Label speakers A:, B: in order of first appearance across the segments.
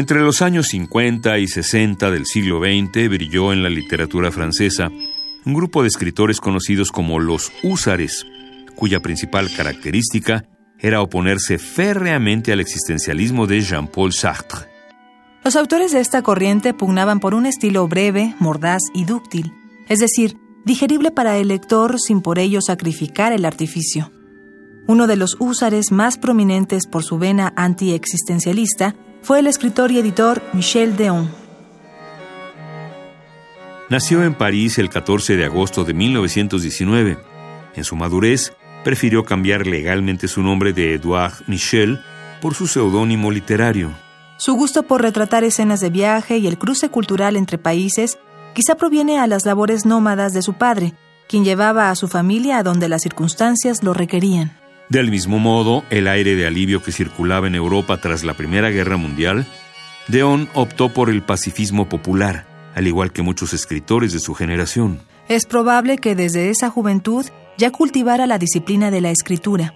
A: Entre los años 50 y 60 del siglo XX brilló en la literatura francesa un grupo de escritores conocidos como los húsares, cuya principal característica era oponerse férreamente al existencialismo de Jean-Paul Sartre.
B: Los autores de esta corriente pugnaban por un estilo breve, mordaz y dúctil, es decir, digerible para el lector sin por ello sacrificar el artificio. Uno de los húsares más prominentes por su vena anti-existencialista fue el escritor y editor Michel Deon.
A: Nació en París el 14 de agosto de 1919. En su madurez, prefirió cambiar legalmente su nombre de Edouard Michel por su seudónimo literario.
B: Su gusto por retratar escenas de viaje y el cruce cultural entre países quizá proviene a las labores nómadas de su padre, quien llevaba a su familia a donde las circunstancias lo requerían.
A: Del mismo modo, el aire de alivio que circulaba en Europa tras la Primera Guerra Mundial, Deón optó por el pacifismo popular, al igual que muchos escritores de su generación.
B: Es probable que desde esa juventud ya cultivara la disciplina de la escritura.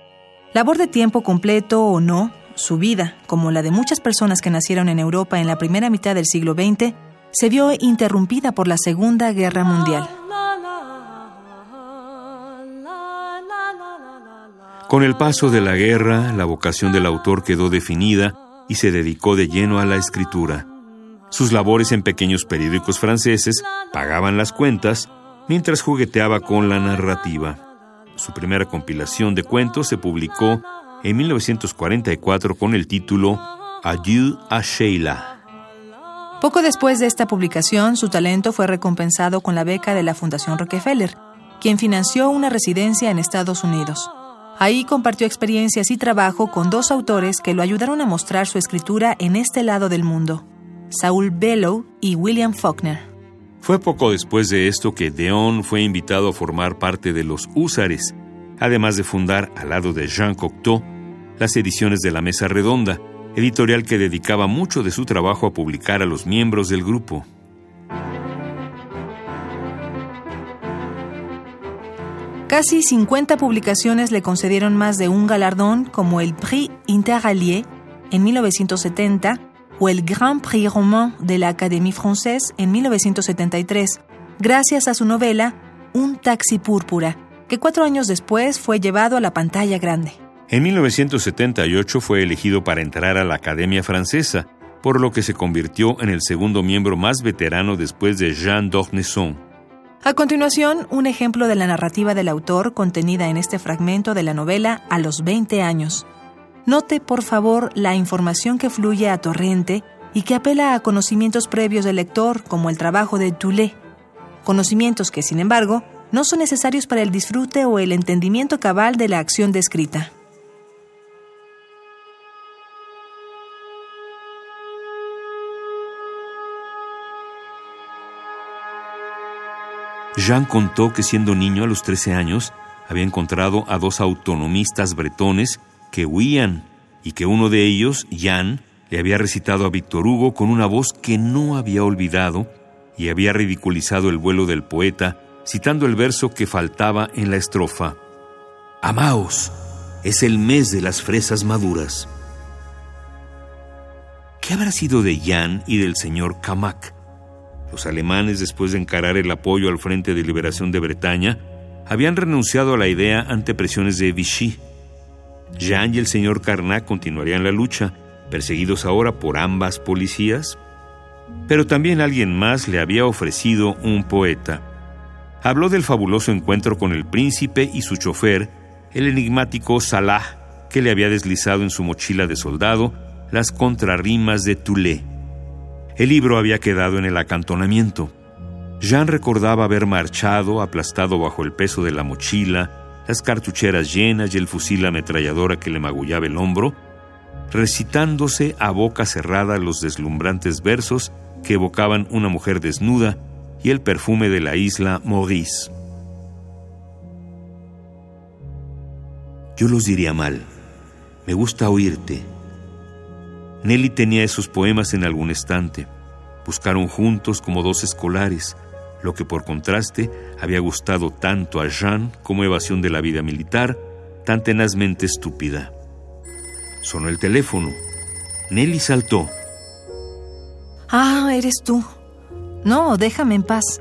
B: Labor de tiempo completo o no, su vida, como la de muchas personas que nacieron en Europa en la primera mitad del siglo XX, se vio interrumpida por la Segunda Guerra Mundial.
A: Con el paso de la guerra, la vocación del autor quedó definida y se dedicó de lleno a la escritura. Sus labores en pequeños periódicos franceses pagaban las cuentas mientras jugueteaba con la narrativa. Su primera compilación de cuentos se publicó en 1944 con el título Adieu a Sheila.
B: Poco después de esta publicación, su talento fue recompensado con la beca de la Fundación Rockefeller, quien financió una residencia en Estados Unidos. Ahí compartió experiencias y trabajo con dos autores que lo ayudaron a mostrar su escritura en este lado del mundo, Saul Bellow y William Faulkner.
A: Fue poco después de esto que Deon fue invitado a formar parte de los Húsares, además de fundar, al lado de Jean Cocteau, las ediciones de La Mesa Redonda, editorial que dedicaba mucho de su trabajo a publicar a los miembros del grupo.
B: Casi 50 publicaciones le concedieron más de un galardón como el Prix Interallié en 1970 o el Grand Prix Roman de la Académie Française en 1973, gracias a su novela Un taxi púrpura, que cuatro años después fue llevado a la pantalla grande.
A: En 1978 fue elegido para entrar a la Academia Francesa, por lo que se convirtió en el segundo miembro más veterano después de Jean d'Ormesson.
B: A continuación, un ejemplo de la narrativa del autor contenida en este fragmento de la novela A los 20 años. Note, por favor, la información que fluye a torrente y que apela a conocimientos previos del lector, como el trabajo de Toulet. Conocimientos que, sin embargo, no son necesarios para el disfrute o el entendimiento cabal de la acción descrita.
A: Jean contó que siendo niño a los 13 años había encontrado a dos autonomistas bretones que huían y que uno de ellos, Jan, le había recitado a Víctor Hugo con una voz que no había olvidado y había ridiculizado el vuelo del poeta citando el verso que faltaba en la estrofa. Amaos, es el mes de las fresas maduras. ¿Qué habrá sido de Jan y del señor Kamak? Los alemanes, después de encarar el apoyo al Frente de Liberación de Bretaña, habían renunciado a la idea ante presiones de Vichy. Jean y el señor Carnat continuarían la lucha, perseguidos ahora por ambas policías. Pero también alguien más le había ofrecido un poeta. Habló del fabuloso encuentro con el príncipe y su chofer, el enigmático Salah, que le había deslizado en su mochila de soldado las contrarrimas de Toulé. El libro había quedado en el acantonamiento. Jean recordaba haber marchado, aplastado bajo el peso de la mochila, las cartucheras llenas y el fusil ametralladora que le magullaba el hombro, recitándose a boca cerrada los deslumbrantes versos que evocaban una mujer desnuda y el perfume de la isla Maurice. Yo los diría mal. Me gusta oírte, Nelly tenía esos poemas en algún estante. Buscaron juntos como dos escolares, lo que por contraste había gustado tanto a Jean como evasión de la vida militar, tan tenazmente estúpida. Sonó el teléfono. Nelly saltó.
B: Ah, eres tú. No, déjame en paz.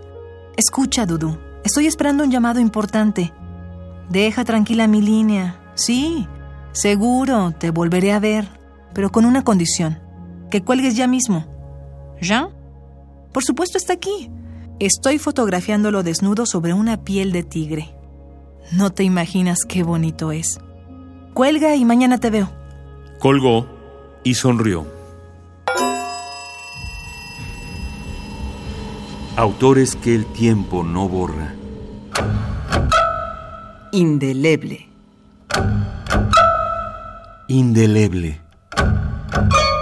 B: Escucha, Dudu. Estoy esperando un llamado importante. Deja tranquila mi línea. Sí, seguro, te volveré a ver, pero con una condición. Que cuelgues ya mismo. ¿Ya? Por supuesto está aquí. Estoy fotografiándolo desnudo sobre una piel de tigre. No te imaginas qué bonito es. Cuelga y mañana te veo.
A: Colgó y sonrió. Autores que el tiempo no borra.
C: Indeleble.
A: Indeleble. Thank you.